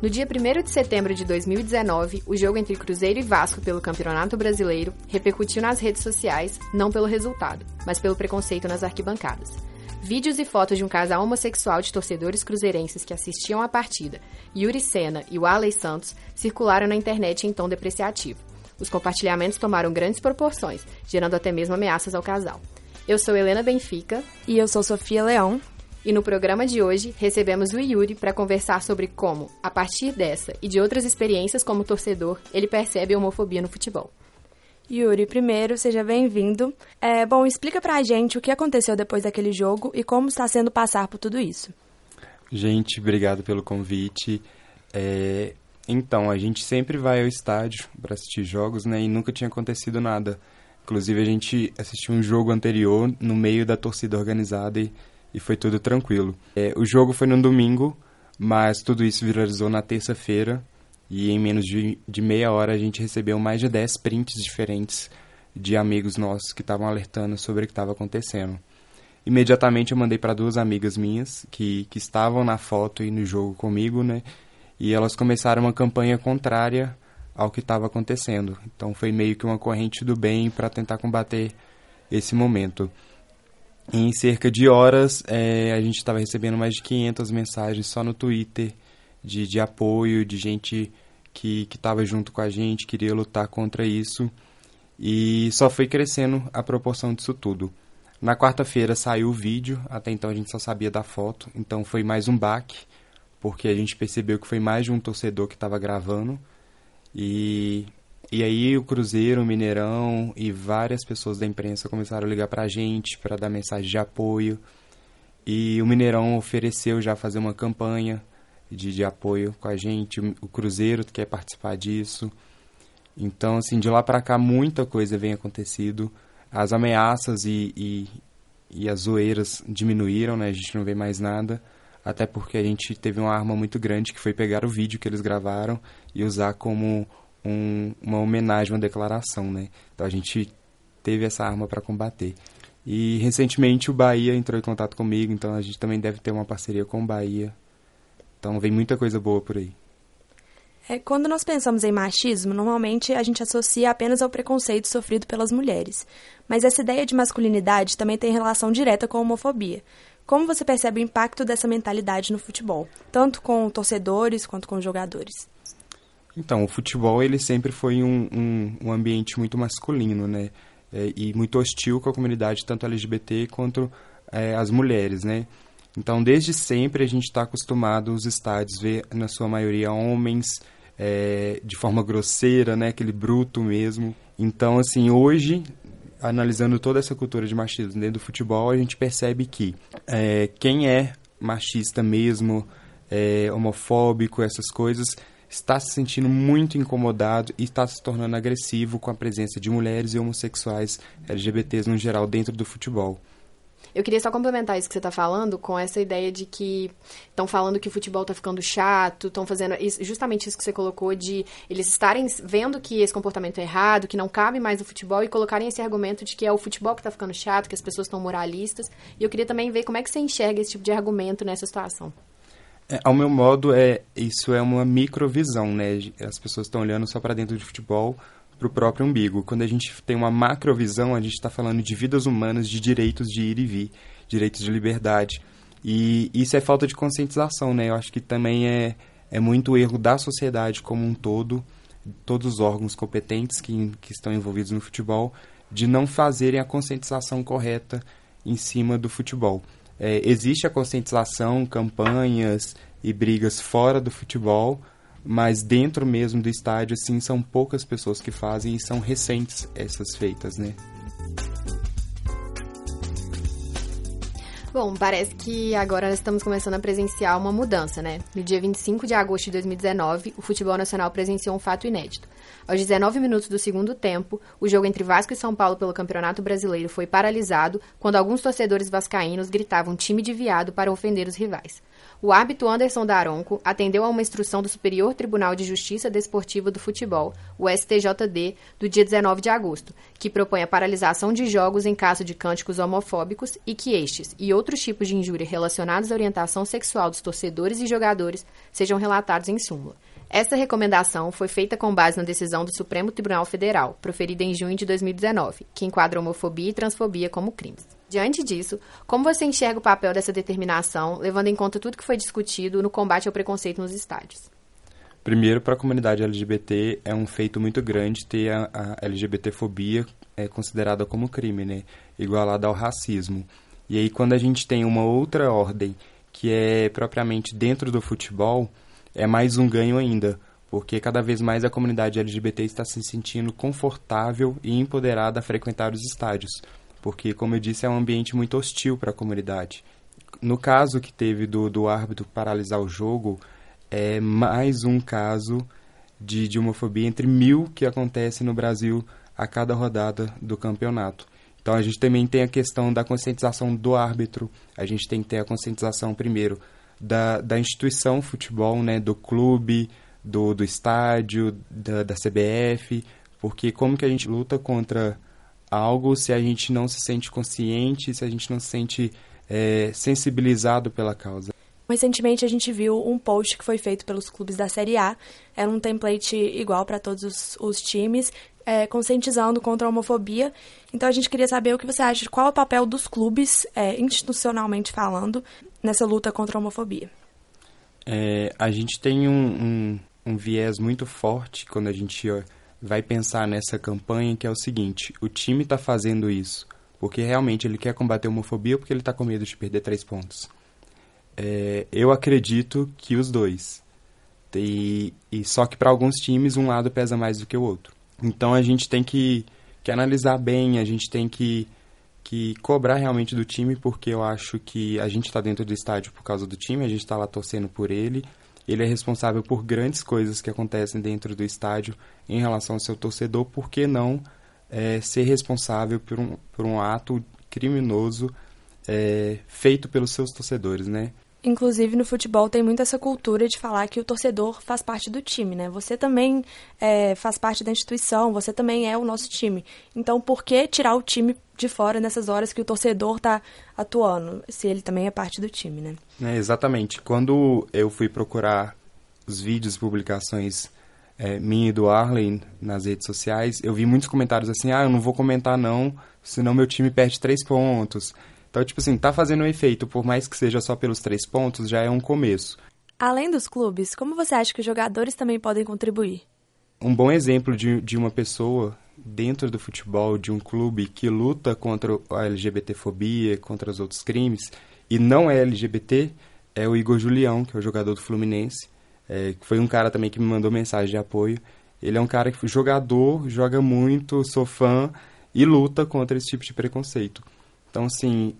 No dia 1 de setembro de 2019, o jogo entre Cruzeiro e Vasco pelo Campeonato Brasileiro repercutiu nas redes sociais, não pelo resultado, mas pelo preconceito nas arquibancadas. Vídeos e fotos de um casal homossexual de torcedores cruzeirenses que assistiam à partida, Yuri Senna e o Arley Santos, circularam na internet em tom depreciativo. Os compartilhamentos tomaram grandes proporções, gerando até mesmo ameaças ao casal. Eu sou Helena Benfica. E eu sou Sofia Leão. E no programa de hoje recebemos o Yuri para conversar sobre como, a partir dessa e de outras experiências como torcedor, ele percebe a homofobia no futebol. Yuri, primeiro, seja bem-vindo. É, bom, explica pra gente o que aconteceu depois daquele jogo e como está sendo passar por tudo isso. Gente, obrigado pelo convite. É, então, a gente sempre vai ao estádio para assistir jogos, né? E nunca tinha acontecido nada. Inclusive, a gente assistiu um jogo anterior no meio da torcida organizada e, e foi tudo tranquilo. É, o jogo foi no domingo, mas tudo isso viralizou na terça-feira e em menos de, de meia hora a gente recebeu mais de 10 prints diferentes de amigos nossos que estavam alertando sobre o que estava acontecendo. Imediatamente eu mandei para duas amigas minhas que, que estavam na foto e no jogo comigo, né? E elas começaram uma campanha contrária ao que estava acontecendo. Então foi meio que uma corrente do bem para tentar combater esse momento. Em cerca de horas, é, a gente estava recebendo mais de 500 mensagens só no Twitter de, de apoio, de gente que estava junto com a gente, queria lutar contra isso. E só foi crescendo a proporção disso tudo. Na quarta-feira saiu o vídeo, até então a gente só sabia da foto, então foi mais um baque, porque a gente percebeu que foi mais de um torcedor que estava gravando. E, e aí o Cruzeiro, o Mineirão e várias pessoas da imprensa começaram a ligar para a gente para dar mensagem de apoio. E o Mineirão ofereceu já fazer uma campanha de, de apoio com a gente, o, o Cruzeiro quer participar disso. Então, assim, de lá para cá muita coisa vem acontecido. As ameaças e, e, e as zoeiras diminuíram, né? A gente não vê mais nada. Até porque a gente teve uma arma muito grande que foi pegar o vídeo que eles gravaram e usar como um, uma homenagem, uma declaração, né? Então a gente teve essa arma para combater. E recentemente o Bahia entrou em contato comigo, então a gente também deve ter uma parceria com o Bahia. Então vem muita coisa boa por aí. É, quando nós pensamos em machismo, normalmente a gente associa apenas ao preconceito sofrido pelas mulheres. Mas essa ideia de masculinidade também tem relação direta com a homofobia. Como você percebe o impacto dessa mentalidade no futebol, tanto com torcedores quanto com jogadores? Então, o futebol ele sempre foi um, um, um ambiente muito masculino, né? É, e muito hostil com a comunidade, tanto LGBT quanto é, as mulheres, né? Então, desde sempre a gente está acostumado os estádios ver, na sua maioria, homens é, de forma grosseira, né? Aquele bruto mesmo. Então, assim, hoje, analisando toda essa cultura de machismo dentro do futebol, a gente percebe que é, quem é machista mesmo, é, homofóbico, essas coisas, está se sentindo muito incomodado e está se tornando agressivo com a presença de mulheres e homossexuais LGBTs no geral dentro do futebol. Eu queria só complementar isso que você está falando com essa ideia de que estão falando que o futebol está ficando chato, estão fazendo isso, justamente isso que você colocou de eles estarem vendo que esse comportamento é errado, que não cabe mais no futebol e colocarem esse argumento de que é o futebol que está ficando chato, que as pessoas estão moralistas. E eu queria também ver como é que você enxerga esse tipo de argumento nessa situação. É, ao meu modo, é isso é uma microvisão, né? As pessoas estão olhando só para dentro de futebol, para o próprio umbigo. Quando a gente tem uma macrovisão, a gente está falando de vidas humanas, de direitos de ir e vir, direitos de liberdade. E isso é falta de conscientização, né? Eu acho que também é, é muito erro da sociedade como um todo, todos os órgãos competentes que, que estão envolvidos no futebol, de não fazerem a conscientização correta em cima do futebol. É, existe a conscientização, campanhas e brigas fora do futebol, mas dentro mesmo do estádio, assim, são poucas pessoas que fazem e são recentes essas feitas, né? Bom, parece que agora estamos começando a presenciar uma mudança, né? No dia 25 de agosto de 2019, o futebol nacional presenciou um fato inédito. Aos 19 minutos do segundo tempo, o jogo entre Vasco e São Paulo pelo Campeonato Brasileiro foi paralisado quando alguns torcedores vascaínos gritavam time de viado para ofender os rivais. O árbitro Anderson Daronco atendeu a uma instrução do Superior Tribunal de Justiça Desportiva do Futebol, o STJD, do dia 19 de agosto, que propõe a paralisação de jogos em caso de cânticos homofóbicos e que estes e outros tipos de injúria relacionados à orientação sexual dos torcedores e jogadores sejam relatados em súmula. Essa recomendação foi feita com base na decisão do Supremo Tribunal Federal, proferida em junho de 2019, que enquadra homofobia e transfobia como crimes. Diante disso, como você enxerga o papel dessa determinação, levando em conta tudo que foi discutido no combate ao preconceito nos estádios? Primeiro, para a comunidade LGBT, é um feito muito grande ter a, a LGBTfobia é, considerada como crime, né? igualada ao racismo. E aí, quando a gente tem uma outra ordem, que é propriamente dentro do futebol, é mais um ganho ainda, porque cada vez mais a comunidade LGBT está se sentindo confortável e empoderada a frequentar os estádios, porque, como eu disse, é um ambiente muito hostil para a comunidade. No caso que teve do, do árbitro paralisar o jogo, é mais um caso de, de homofobia entre mil que acontece no Brasil a cada rodada do campeonato. Então a gente também tem a questão da conscientização do árbitro, a gente tem que ter a conscientização primeiro da, da instituição futebol, né, do clube, do, do estádio, da, da CBF, porque como que a gente luta contra algo se a gente não se sente consciente, se a gente não se sente é, sensibilizado pela causa. Recentemente a gente viu um post que foi feito pelos clubes da Série A. Era um template igual para todos os, os times, é, conscientizando contra a homofobia. Então a gente queria saber o que você acha de qual é o papel dos clubes, é, institucionalmente falando, nessa luta contra a homofobia. É, a gente tem um, um, um, viés muito forte quando a gente vai pensar nessa campanha, que é o seguinte: o time está fazendo isso porque realmente ele quer combater a homofobia porque ele está com medo de perder três pontos. É, eu acredito que os dois. E, e só que para alguns times um lado pesa mais do que o outro. Então a gente tem que, que analisar bem, a gente tem que, que cobrar realmente do time, porque eu acho que a gente está dentro do estádio por causa do time, a gente está lá torcendo por ele. Ele é responsável por grandes coisas que acontecem dentro do estádio em relação ao seu torcedor, por que não é, ser responsável por um, por um ato criminoso é, feito pelos seus torcedores, né? Inclusive no futebol tem muito essa cultura de falar que o torcedor faz parte do time, né? Você também é, faz parte da instituição, você também é o nosso time. Então por que tirar o time de fora nessas horas que o torcedor está atuando, se ele também é parte do time, né? É, exatamente. Quando eu fui procurar os vídeos publicações é, minha e do Arlen nas redes sociais, eu vi muitos comentários assim, ah, eu não vou comentar não, senão meu time perde três pontos. Então, tipo assim, tá fazendo um efeito, por mais que seja só pelos três pontos, já é um começo. Além dos clubes, como você acha que os jogadores também podem contribuir? Um bom exemplo de, de uma pessoa dentro do futebol, de um clube que luta contra a LGBTfobia, contra os outros crimes, e não é LGBT, é o Igor Julião, que é o jogador do Fluminense, é, que foi um cara também que me mandou mensagem de apoio. Ele é um cara que jogador, joga muito, sou fã e luta contra esse tipo de preconceito. Então, assim,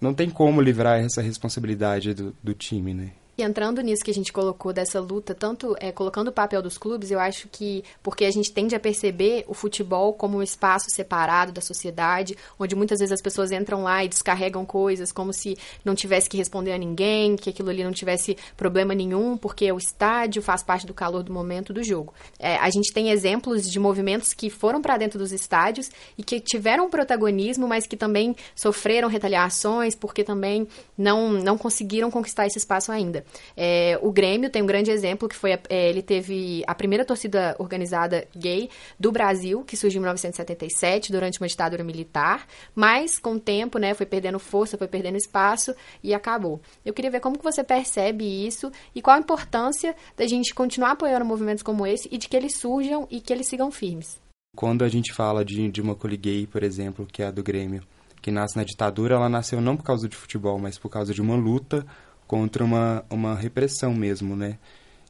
não tem como livrar essa responsabilidade do, do time, né? E entrando nisso que a gente colocou dessa luta, tanto é, colocando o papel dos clubes, eu acho que porque a gente tende a perceber o futebol como um espaço separado da sociedade, onde muitas vezes as pessoas entram lá e descarregam coisas como se não tivesse que responder a ninguém, que aquilo ali não tivesse problema nenhum, porque o estádio faz parte do calor do momento do jogo. É, a gente tem exemplos de movimentos que foram para dentro dos estádios e que tiveram protagonismo, mas que também sofreram retaliações porque também não, não conseguiram conquistar esse espaço ainda. É, o Grêmio tem um grande exemplo que foi é, ele teve a primeira torcida organizada gay do Brasil, que surgiu em 1977 durante uma ditadura militar, mas com o tempo, né, foi perdendo força, foi perdendo espaço e acabou. Eu queria ver como que você percebe isso e qual a importância da gente continuar apoiando movimentos como esse e de que eles surjam e que eles sigam firmes. Quando a gente fala de, de uma coli gay, por exemplo, que é a do Grêmio, que nasce na ditadura, ela nasceu não por causa de futebol, mas por causa de uma luta contra uma, uma repressão mesmo, né?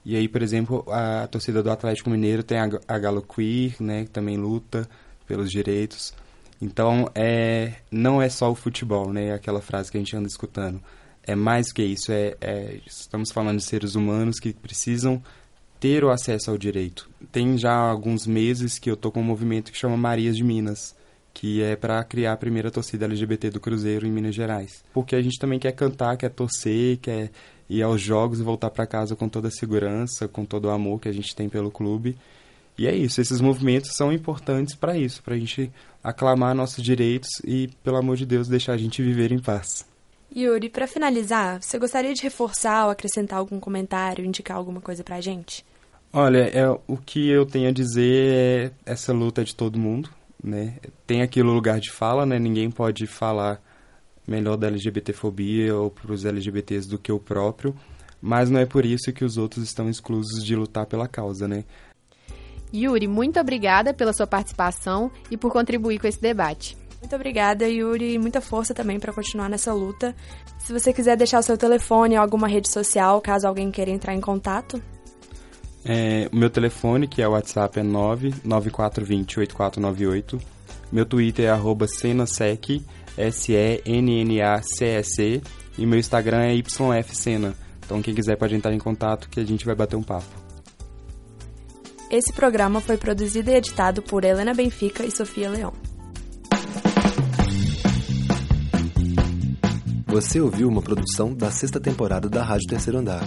E aí, por exemplo, a torcida do Atlético Mineiro tem a, a Galo Queer, né, que também luta pelos direitos. Então, é, não é só o futebol, né? Aquela frase que a gente anda escutando. É mais que isso. É, é, estamos falando de seres humanos que precisam ter o acesso ao direito. Tem já alguns meses que eu tô com um movimento que chama Marias de Minas, que é para criar a primeira torcida LGBT do Cruzeiro em Minas Gerais. Porque a gente também quer cantar, quer torcer, quer ir aos jogos e voltar para casa com toda a segurança, com todo o amor que a gente tem pelo clube. E é isso, esses movimentos são importantes para isso, para a gente aclamar nossos direitos e, pelo amor de Deus, deixar a gente viver em paz. Yuri, para finalizar, você gostaria de reforçar ou acrescentar algum comentário, indicar alguma coisa para a gente? Olha, é, o que eu tenho a dizer é essa luta de todo mundo, né? Tem aquilo lugar de fala, né? Ninguém pode falar melhor da LGBTfobia ou para os LGBTs do que o próprio, mas não é por isso que os outros estão exclusos de lutar pela causa, né? Yuri, muito obrigada pela sua participação e por contribuir com esse debate. Muito obrigada, Yuri, e muita força também para continuar nessa luta. Se você quiser deixar o seu telefone ou alguma rede social, caso alguém queira entrar em contato. É, o meu telefone, que é o WhatsApp, é 994208498. Meu Twitter é arroba senasec, S-E-N-N-A-C-E-C. E meu Instagram é YFSena. Então quem quiser pode entrar em contato que a gente vai bater um papo. Esse programa foi produzido e editado por Helena Benfica e Sofia Leão. Você ouviu uma produção da sexta temporada da Rádio Terceiro Andar.